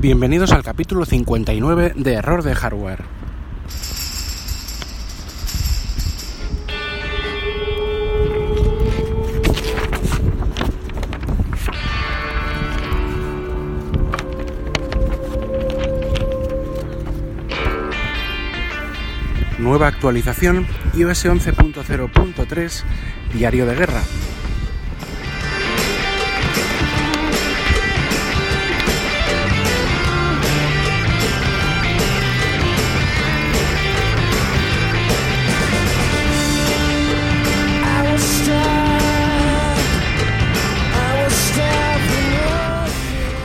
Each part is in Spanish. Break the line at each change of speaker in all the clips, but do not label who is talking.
Bienvenidos al capítulo 59 de Error de Hardware. Nueva actualización iOS 11.0.3 Diario de Guerra.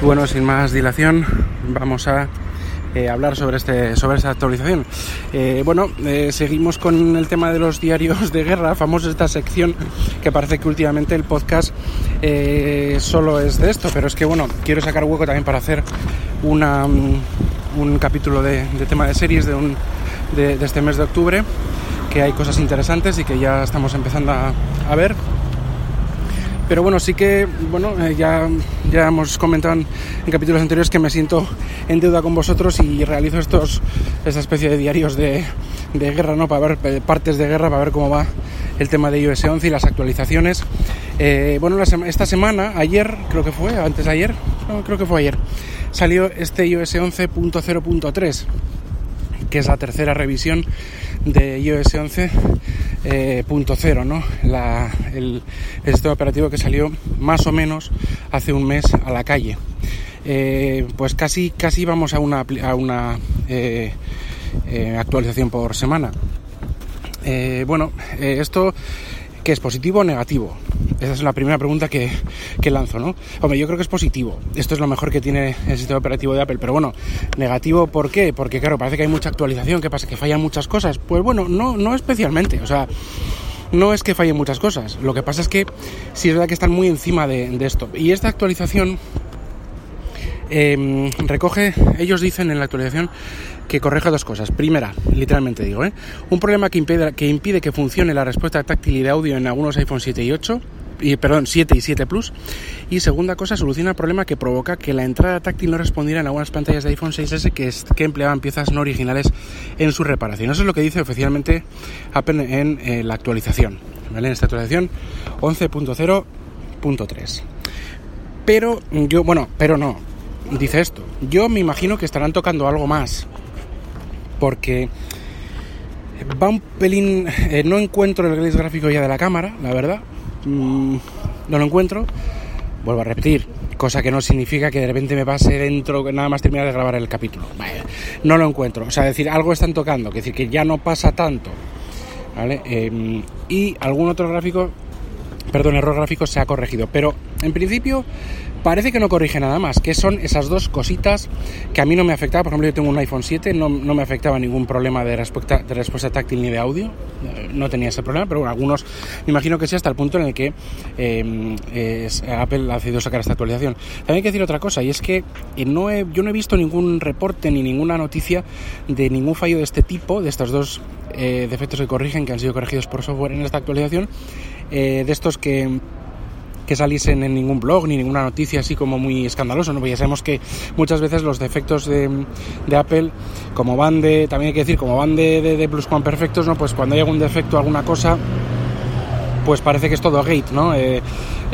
Bueno, sin más dilación, vamos a eh, hablar sobre, este, sobre esta actualización. Eh, bueno, eh, seguimos con el tema de los diarios de guerra, famosa esta sección que parece que últimamente el podcast solo es de esto, pero es que bueno, quiero sacar hueco también para hacer una, mm, un capítulo de, tema de series de, un, de, este mes de octubre, que hay cosas interesantes y que ya estamos empezando a, a ver. Pero bueno, sí que, bueno, eh, ya, ya hemos comentado en, capítulos anteriores que me siento en deuda con vosotros y realizo estos, esta especie de diarios de, guerra, ¿no? Para ver partes de guerra, para ver cómo va el tema de iOS 11 y las actualizaciones. Eh, bueno, esta semana, ayer, creo que fue, antes de ayer, no, creo que fue ayer, salió este iOS 11.0.3 que es la tercera revisión de iOS 11.0, eh, ¿no? el, sistema operativo que salió más o menos hace un mes a la calle. Eh, pues casi, casi vamos a una, una eh, actualización por semana. bueno, esto que es positivo o negativo. Esa es la primera pregunta que, lanzo, ¿no? Hombre, yo creo que es positivo. Esto es lo mejor que tiene el sistema operativo de Apple. Pero bueno, negativo, ¿por qué? Porque claro, parece que hay mucha actualización. ¿Qué pasa? ¿Que fallan muchas cosas? Pues bueno, no, no especialmente. O sea, no es que fallen muchas cosas. Lo que pasa es que sí es verdad que están muy encima de, esto. Y esta actualización em, recoge, ellos dicen en la actualización que corrija dos cosas. Primera, literalmente digo, ¿eh? un problema que impide, que impide que funcione la respuesta táctil y de audio en algunos iPhone 7 y 8 y, perdón, 7 y 7 Plus. Y segunda cosa, soluciona el problema que provoca que la entrada táctil no respondiera en algunas pantallas de iPhone 6S que, que empleaban piezas no originales en su reparación. Eso es lo que dice oficialmente Apple en eh, la actualización, ¿vale? En esta actualización 11.0.3. Pero yo, bueno, pero no, dice esto. Yo me imagino que estarán tocando algo más. Porque va un pelín. Eh, no encuentro el gris gráfico ya de la cámara, la verdad. Mm, no lo encuentro. Vuelvo a repetir, cosa que no significa que de repente me pase dentro, nada más terminar de grabar el capítulo. no lo encuentro. O sea, decir, algo están tocando, que decir que ya no pasa tanto. ¿Vale? Em, y algún otro gráfico, perdón, error gráfico se ha corregido. Pero en principio parece que no corrige nada más, que son esas dos cositas que a mí no me afectaba. Por ejemplo, yo tengo un iPhone 7, no, me afectaba ningún problema de respuesta, de respuesta táctil ni de audio, eh, no tenía ese problema, pero bueno, algunos me imagino que sí hasta el punto en el que em, Apple ha decidido sacar esta actualización. También hay que decir otra cosa, y es que eh, no yo no he visto ningún reporte ni ninguna noticia de ningún fallo de este tipo, de estos dos eh, defectos que corrigen, que han sido corregidos por software en esta actualización, de estos que que saliesen en ningún blog ni ninguna noticia así como muy escandaloso, ¿no? Porque ya sabemos que muchas veces los defectos de, Apple, como van de, también hay que decir, como van de, de, de perfectos, ¿no? Pues cuando hay algún defecto, alguna cosa, pues parece que es todo gate, ¿no? Eh,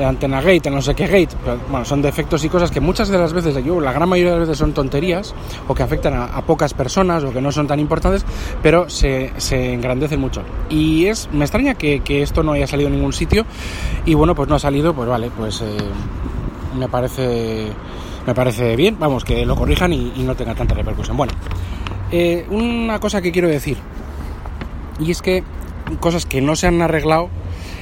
antena gate, no sé qué gate. bueno, son defectos y cosas que muchas de las veces, la gran mayoría de las veces son tonterías o que afectan a, pocas personas o que no son tan importantes, pero se, se engrandecen mucho. Y es, me extraña que, esto no haya salido en ningún sitio y bueno, pues no ha salido, pues vale, pues eh, me parece me parece bien, vamos, que lo corrijan y, no tenga tanta repercusión. Bueno, una cosa que quiero decir, y es que cosas que no se han arreglado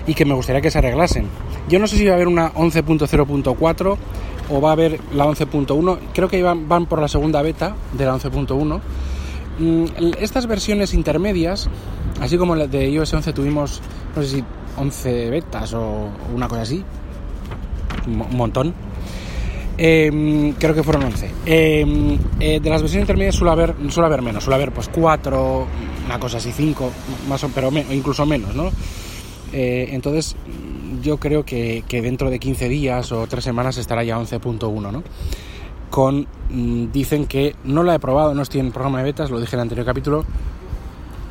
y que me gustaría que se arreglasen. Yo no sé si va a haber una 11.0.4 o va a haber la 11.1. Creo que van, van por la segunda beta de la 11.1. Mm, estas versiones intermedias, así como la de iOS 11 tuvimos, no sé si 11 betas o una cosa así, un montón. Em, creo que fueron 11. Em, eh, de las versiones intermedias suele haber, suele haber menos, suele haber pues 4, una cosa así, 5, más o, pero incluso menos, ¿no? Eh, entonces, yo creo que, dentro de 15 días o 3 semanas estará ya 11.1, ¿no? con mm, dicen que no la he probado, no estoy en programa de betas, lo dije en el anterior capítulo,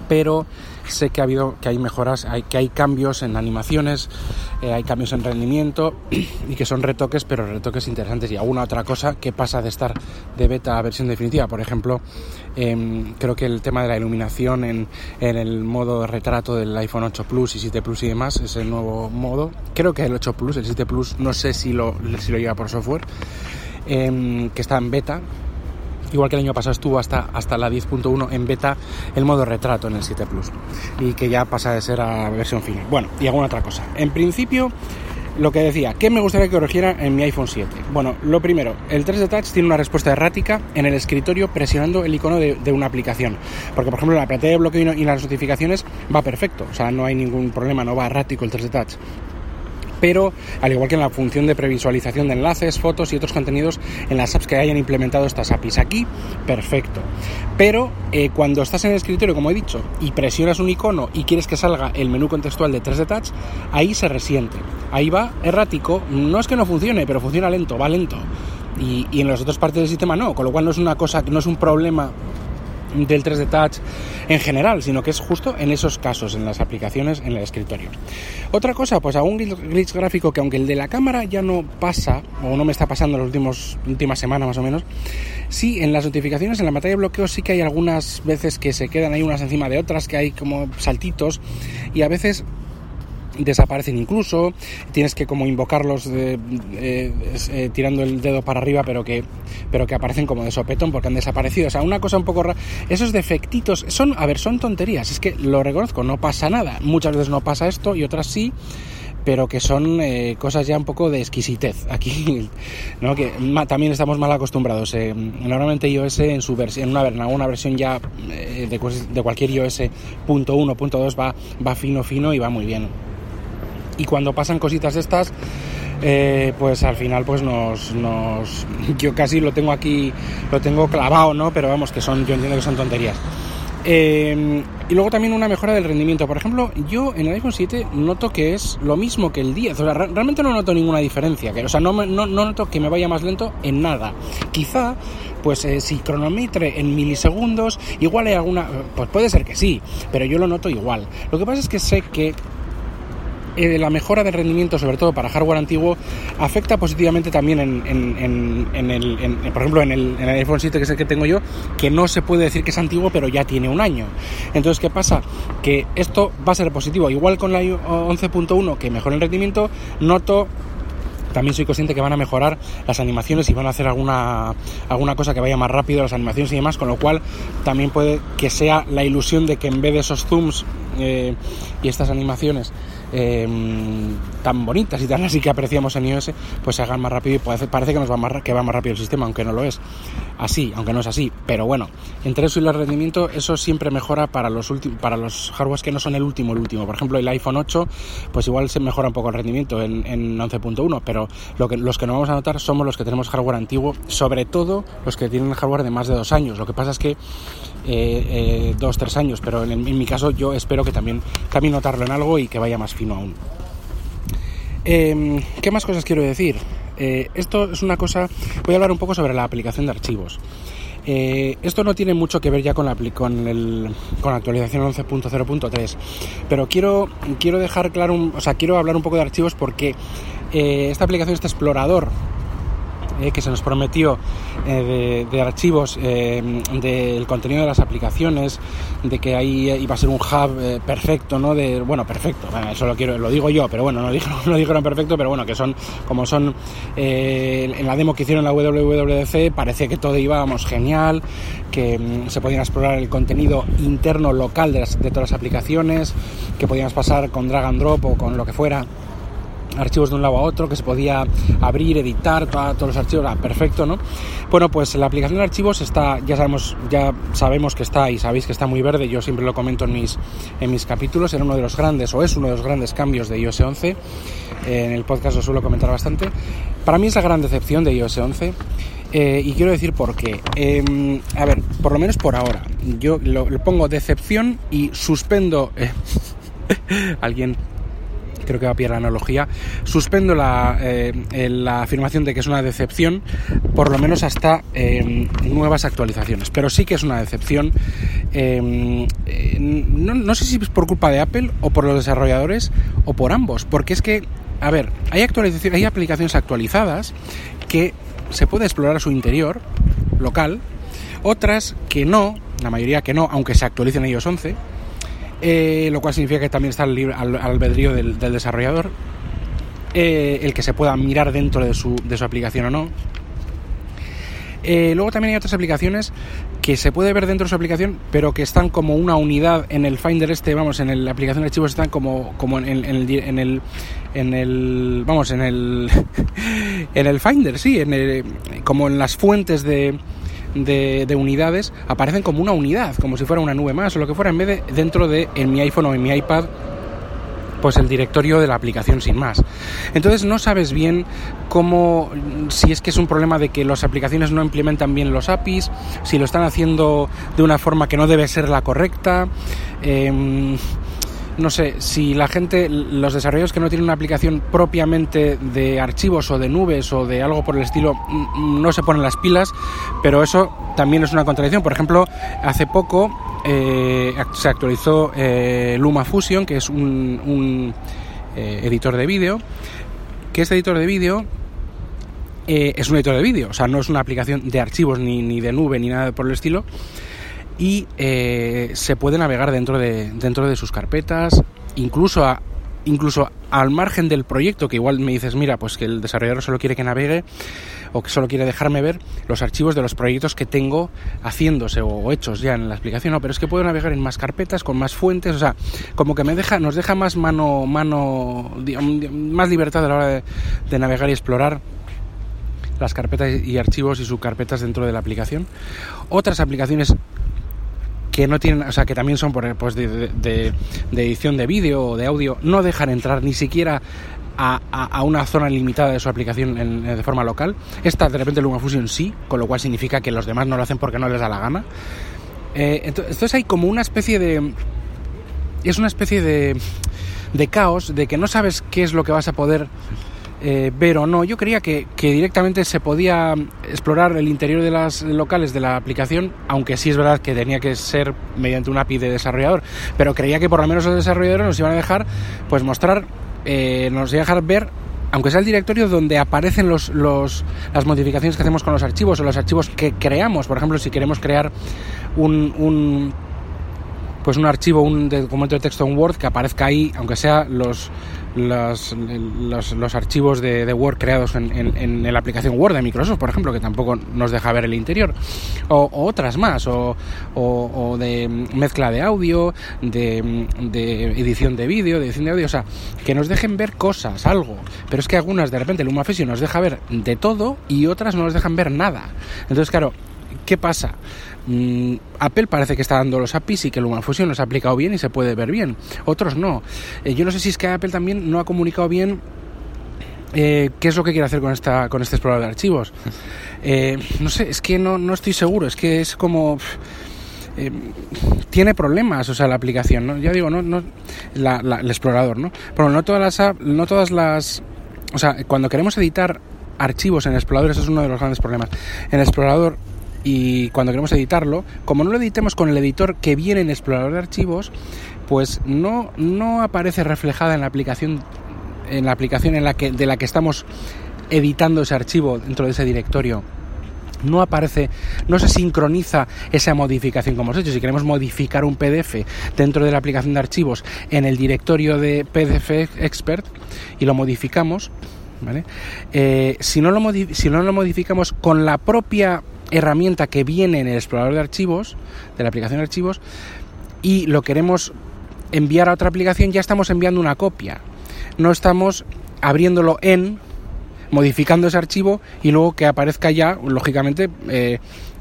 pero sé que ha habido que hay mejoras, hay, que hay cambios en animaciones, eh, hay cambios en rendimiento y que son retoques, pero retoques interesantes y alguna otra cosa que pasa de estar de beta a versión definitiva. Por ejemplo, em, creo que el tema de la iluminación en, en, el modo retrato del iPhone 8 Plus y 7 Plus y demás es el nuevo modo. Creo que el 8 Plus, el 7 Plus, no sé si lo, si lo lleva por software, em, que está en beta igual que el año pasado estuvo hasta, hasta la 10.1 en beta el modo retrato en el 7 Plus y que ya pasa de ser a versión final. Bueno, y alguna otra cosa. En principio, lo que decía, ¿qué me gustaría que corrigiera en mi iPhone 7? Bueno, lo primero, el 3D Touch tiene una respuesta errática en el escritorio presionando el icono de, una aplicación. Porque, por ejemplo, la pantalla de bloqueo y las notificaciones va perfecto, o sea, no hay ningún problema, no va errático el 3D Touch pero al igual que en la función de previsualización de enlaces, fotos y otros contenidos en las apps que hayan implementado estas APIs. Aquí, perfecto. Pero eh, cuando estás en el escritorio, como he dicho, y presionas un icono y quieres que salga el menú contextual de 3D Touch, ahí se resiente. Ahí va errático, no es que no funcione, pero funciona lento, va lento. Y, y en las otras partes del sistema no, con lo cual no es una cosa, no es un problema del 3D Touch en general, sino que es justo en esos casos, en las aplicaciones, en el escritorio. Otra cosa, pues algún glitch gráfico que aunque el de la cámara ya no pasa, o no me está pasando en las últimos, últimas semanas más o menos, sí, en las notificaciones, en la pantalla de bloqueo sí que hay algunas veces que se quedan ahí unas encima de otras, que hay como saltitos, y a veces desaparecen incluso, tienes que como invocarlos eh, eh, tirando el dedo para arriba, pero que, pero que aparecen como de sopetón porque han desaparecido. O sea, una cosa un poco rara. Esos defectitos son, a ver, son tonterías, es que lo reconozco, no pasa nada. Muchas veces no pasa esto y otras sí pero que son eh, cosas ya un poco de exquisitez. Aquí, ¿no? que también estamos mal acostumbrados. normalmente iOS en su versión, en una, una versión ya de, de, cualquier iOS punto .1, punto .2 va, va fino, fino y va muy bien y cuando pasan cositas estas, eh, pues al final pues nos, yo casi lo tengo aquí lo tengo clavado no pero vamos que son yo entiendo que son tonterías. Eh, y luego también una mejora del rendimiento. Por ejemplo yo en el iPhone 7 noto que es lo mismo que el 10 o sea realmente no noto ninguna diferencia o sea no, no, no, noto que me vaya más lento en nada. Quizá pues eh, si cronometre en milisegundos igual hay alguna pues puede ser que sí pero yo lo noto igual. Lo que pasa es que sé que eh, la mejora de rendimiento, sobre todo para hardware antiguo, afecta positivamente también en, el, por ejemplo, en el, iPhone 7, que es el que tengo yo, que no se puede decir que es antiguo, pero ya tiene un año. Entonces, ¿qué pasa? Que esto va a ser positivo. Igual con la 11.1, que mejora el rendimiento, noto también soy consciente que van a mejorar las animaciones y van a hacer alguna, alguna cosa que vaya más rápido, las animaciones y demás, con lo cual también puede que sea la ilusión de que en vez de esos zooms eh, y estas animaciones Em, tan bonitas y tan así que apreciamos en iOS, pues se hagan más rápido y parece, que nos va más, que va más rápido el sistema, aunque no lo es así, aunque no es así. Pero bueno, entre eso y el rendimiento, eso siempre mejora para los para los hardwares que no son el último, el último. Por ejemplo, el iPhone 8, pues igual se mejora un poco el rendimiento en, en 11.1, pero lo que, los que no vamos a notar somos los que tenemos hardware antiguo, sobre todo los que tienen hardware de más de dos años. Lo que pasa es que eh, eh, dos, tres años, pero en, mi caso yo espero que también, también notarlo en algo y que vaya más fino aún. Em, ¿Qué más cosas quiero decir? Eh, esto es una cosa, voy a hablar un poco sobre la aplicación de archivos. esto no tiene mucho que ver ya con la, con, el, con la actualización 11.0.3, pero quiero, quiero dejar claro, o sea, quiero hablar un poco de archivos porque esta aplicación, este explorador eh, que se nos prometió eh, de, archivos eh, del contenido de las aplicaciones, de que ahí iba a ser un hub perfecto, ¿no? De, bueno, perfecto, eso lo quiero, lo digo yo, pero bueno, no dijeron, no dijeron perfecto, pero bueno, que son, como son, en la demo que hicieron la WWDC, parecía que todo íbamos genial, que mm, se podían explorar el contenido interno local de, de todas las aplicaciones, que podíamos pasar con drag and drop o con lo que fuera archivos de un lado a otro, que se podía abrir, editar, todos los archivos, ah, perfecto, ¿no? Bueno, pues la aplicación de archivos está, ya sabemos, ya sabemos que está y sabéis que está muy verde, yo siempre lo comento en mis, en mis capítulos, era uno de los grandes, o es uno de los grandes cambios de iOS 11, en el podcast lo suelo comentar bastante. Para mí es la gran decepción de iOS 11. Eh, y quiero decir por qué. Em, a ver, por lo menos por ahora. Yo lo, pongo decepción y suspendo. Eh, alguien creo que va a pillar la analogía, suspendo la, eh, la afirmación de que es una decepción, por lo menos hasta eh, nuevas actualizaciones. Pero sí que es una decepción, eh, no, no sé si es por culpa de Apple o por los desarrolladores o por ambos, porque es que, a ver, hay, actualizaciones, hay aplicaciones actualizadas que se puede explorar a su interior local, otras que no, la mayoría que no, aunque se actualicen ellos 11, eh, lo cual significa que también está al, al, albedrío del, del desarrollador, eh, el que se pueda mirar dentro de su, de su aplicación o no. Eh, luego también hay otras aplicaciones que se puede ver dentro de su aplicación, pero que están como una unidad en el Finder este, vamos, en la aplicación de archivos están como, como en, en, el, en, el, en el, vamos, en el, en el Finder, sí, en el, como en las fuentes de, de, de, unidades aparecen como una unidad, como si fuera una nube más o lo que fuera, en vez de dentro de en mi iPhone o en mi iPad pues el directorio de la aplicación sin más. Entonces no sabes bien cómo, si es que es un problema de que las aplicaciones no implementan bien los APIs, si lo están haciendo de una forma que no debe ser la correcta. Eh, no sé, si la gente, los desarrolladores que no tienen una aplicación propiamente de archivos o de nubes o de algo por el estilo, no se ponen las pilas, pero eso también es una contradicción. Por ejemplo, hace poco eh, se actualizó eh, LumaFusion, que es un, un eh, editor de vídeo, que este editor de vídeo eh, es un editor de vídeo, o sea, no es una aplicación de archivos ni, ni de nube ni nada por el estilo, y eh, se puede navegar dentro de, dentro de sus carpetas, incluso a, incluso al margen del proyecto, que igual me dices, mira, pues que el desarrollador solo quiere que navegue o que solo quiere dejarme ver los archivos de los proyectos que tengo haciéndose o hechos ya en la explicación, no, pero es que puedo navegar en más carpetas, con más fuentes, o sea, como que me deja, nos deja más mano, mano, más libertad a la hora de, de navegar y explorar las carpetas y archivos y subcarpetas dentro de la aplicación. Otras aplicaciones que no tienen, o sea, que también son por, pues de, de, edición de vídeo o de audio, no dejan entrar ni siquiera a, a, una zona limitada de su aplicación en, de forma local. Esta de repente LumaFusion sí, con lo cual significa que los demás no lo hacen porque no les da la gana. Eh, entonces, entonces, hay como una especie de... Es una especie de, de caos, de que no sabes qué es lo que vas a poder eh, ver o no. Yo creía que, que, directamente se podía explorar el interior de las locales de la aplicación, aunque sí es verdad que tenía que ser mediante un API de desarrollador, pero creía que por lo menos los desarrolladores nos iban a dejar pues mostrar, eh, nos iban a dejar ver aunque sea el directorio donde aparecen los, los, las modificaciones que hacemos con los archivos o los archivos que creamos. Por ejemplo, si queremos crear un, un pues un archivo, un documento de texto en Word que aparezca ahí, aunque sea los, los, los, los archivos de, de, Word creados en, en, en, la aplicación Word de Microsoft, por ejemplo, que tampoco nos deja ver el interior, o, otras más, o, o, de mezcla de audio, de, de edición de vídeo, de edición de audio, o sea, que nos dejen ver cosas, algo, pero es que algunas de repente LumaFusion nos deja ver de todo y otras no nos dejan ver nada. Entonces, claro, ¿qué pasa? Mm, Apple parece que está dando los APIs y que LumaFusion los ha aplicado bien y se puede ver bien. Otros no. Eh, yo no sé si es que Apple también no ha comunicado bien eh, qué es lo que quiere hacer con esta con este explorador de archivos. Eh, no sé, es que no, no estoy seguro. Es que es como eh, tiene problemas, o sea, la aplicación, ¿no? Ya digo, no, no la, la, el explorador, ¿no? Pero no todas las no todas las, o sea, cuando queremos editar archivos en el explorador, eso es uno de los grandes problemas. En el explorador y cuando queremos editarlo, como no lo editemos con el editor que viene en explorador de archivos, pues no, no aparece reflejada en la aplicación en la aplicación en la que, de la que estamos editando ese archivo dentro de ese directorio no aparece, no se sincroniza esa modificación como hemos hecho. Si queremos modificar un PDF dentro de la aplicación de archivos en el directorio de PDF Expert y lo modificamos, ¿vale? Eh, si, no lo si no lo modificamos con la propia herramienta que viene en el explorador de archivos, de la aplicación de archivos, y lo queremos enviar a otra aplicación, ya estamos enviando una copia. No estamos abriéndolo en, modificando ese archivo y luego que aparezca ya, lógicamente, eh,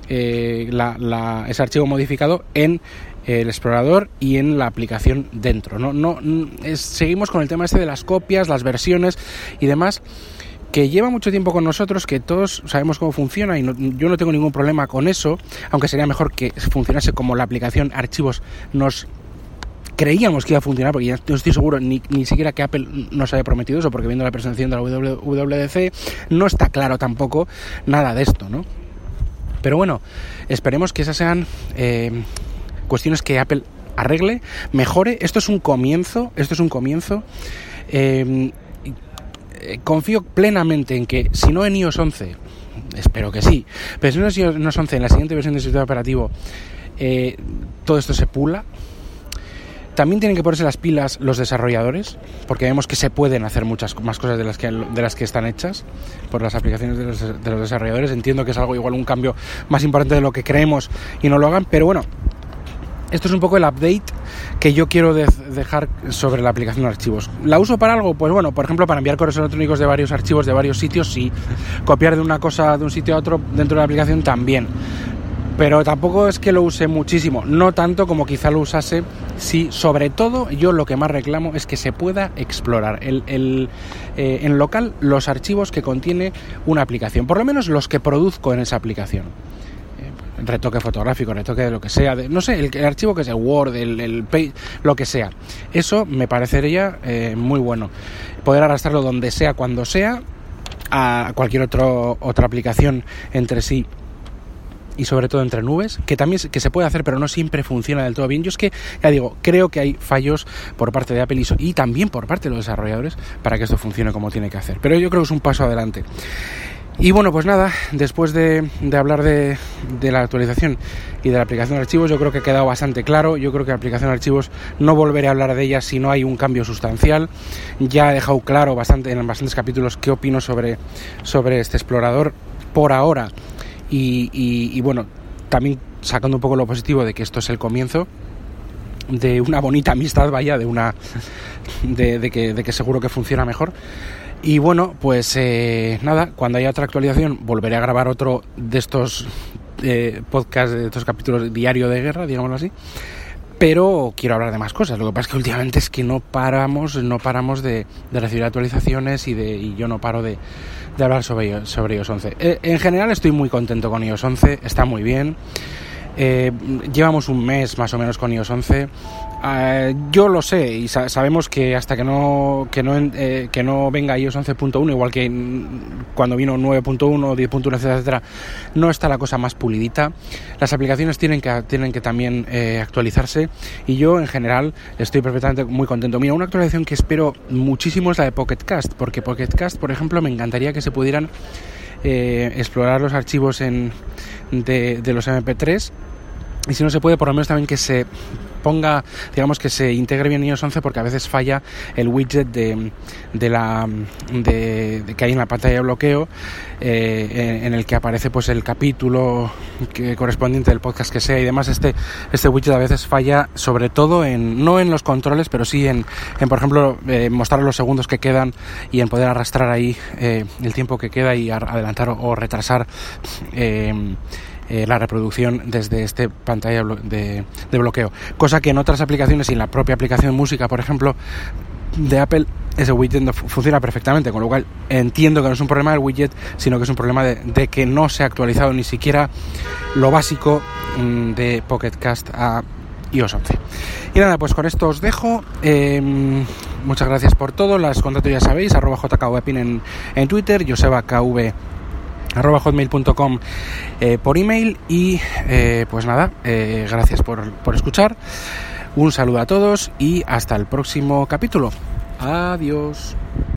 eh, la, ese archivo modificado en el explorador y en la aplicación dentro. No, no, es, seguimos con el tema este de las copias, las versiones y demás que lleva mucho tiempo con nosotros, que todos sabemos cómo funciona y no, yo no tengo ningún problema con eso, aunque sería mejor que funcionase como la aplicación archivos nos creíamos que iba a funcionar, porque ya no estoy seguro ni, ni siquiera que Apple nos haya prometido eso, porque viendo la presentación de la WWDC no está claro tampoco nada de esto, ¿no? Pero bueno, esperemos que esas sean eh, cuestiones que Apple arregle, mejore. Esto es un comienzo, esto es un comienzo. Eh, confío plenamente en que, si no en iOS 11, espero que sí, pero si no en iOS 11, en la siguiente versión del sistema operativo, eh, todo esto se pula. También tienen que ponerse las pilas los desarrolladores, porque vemos que se pueden hacer muchas más cosas de las que, de las que están hechas por las aplicaciones de los, de los desarrolladores. Entiendo que es algo igual un cambio más importante de lo que creemos y no lo hagan, pero bueno, esto es un poco el update que yo quiero de dejar sobre la aplicación de archivos. ¿La uso para algo? Pues bueno, por ejemplo, para enviar correos electrónicos de varios archivos de varios sitios, sí. Copiar de una cosa de un sitio a otro dentro de la aplicación también pero tampoco es que lo use muchísimo, no tanto como quizá lo usase si sobre todo yo lo que más reclamo es que se pueda explorar el, el, eh, en local los archivos que contiene una aplicación, por lo menos los que produzco en esa aplicación. Retoque fotográfico, retoque de lo que sea, de, no sé, el, el, archivo que sea Word, el, el Page, lo que sea. Eso me parecería eh, muy bueno. Poder arrastrarlo donde sea, cuando sea, a cualquier otro, otra aplicación entre sí y sobre todo entre nubes, que también que se puede hacer, pero no siempre funciona del todo bien. Yo es que, ya digo, creo que hay fallos por parte de Apple y también por parte de los desarrolladores para que esto funcione como tiene que hacer. Pero yo creo que es un paso adelante. Y bueno, pues nada, después de, de hablar de, de, la actualización y de la aplicación de archivos, yo creo que ha quedado bastante claro. Yo creo que la aplicación de archivos no volveré a hablar de ella si no hay un cambio sustancial. Ya he dejado claro bastante en bastantes capítulos qué opino sobre, sobre este explorador. Por ahora, y, y, bueno, también sacando un poco lo positivo de que esto es el comienzo de una bonita amistad, vaya, de una de, que, de que seguro que funciona mejor. Y bueno, pues eh, nada, cuando haya otra actualización volveré a grabar otro de estos eh, podcasts, de estos capítulos diario de guerra, digámoslo así. Pero quiero hablar de más cosas. Lo que pasa es que últimamente es que no paramos, no paramos de, recibir actualizaciones y, de, yo no paro de, de hablar sobre, sobre iOS 11. Eh, en general estoy muy contento con iOS 11, está muy bien. Eh, llevamos un mes más o menos con iOS 11. Uh, yo lo sé y sa sabemos que hasta que no que no eh, que no venga iOS 11.1 igual que cuando vino 9.1 10.1 etcétera, etcétera no está la cosa más pulidita las aplicaciones tienen que tienen que también eh, actualizarse y yo en general estoy perfectamente muy contento mira una actualización que espero muchísimo es la de Pocket Cast porque Pocket Cast por ejemplo me encantaría que se pudieran eh, explorar los archivos en, de, de los MP3 y si no se puede, por lo menos también que se ponga, digamos que se integre bien iOS 11 porque a veces falla el widget de, de la de, que hay en la pantalla de bloqueo eh, en, el que aparece pues el capítulo que, correspondiente del podcast que sea y demás. Este este widget a veces falla sobre todo en no en los controles pero sí en, en por ejemplo eh, mostrar los segundos que quedan y en poder arrastrar ahí eh, el tiempo que queda y adelantar o retrasar eh, la reproducción desde este pantalla de, de, bloqueo. Cosa que en otras aplicaciones y en la propia aplicación música, por ejemplo, de Apple, ese widget no funciona perfectamente, con lo cual entiendo que no es un problema del widget, sino que es un problema de, que no se ha actualizado ni siquiera lo básico mmm, de Pocket Cast a iOS 11. Y nada, pues con esto os dejo. Eh, muchas gracias por todo. Las contacto ya sabéis, arroba jkvpin en, en Twitter, Joseba KV arroba hotmail.com eh, por email y eh, pues nada, eh, gracias por, por escuchar, un saludo a todos y hasta el próximo capítulo. Adiós.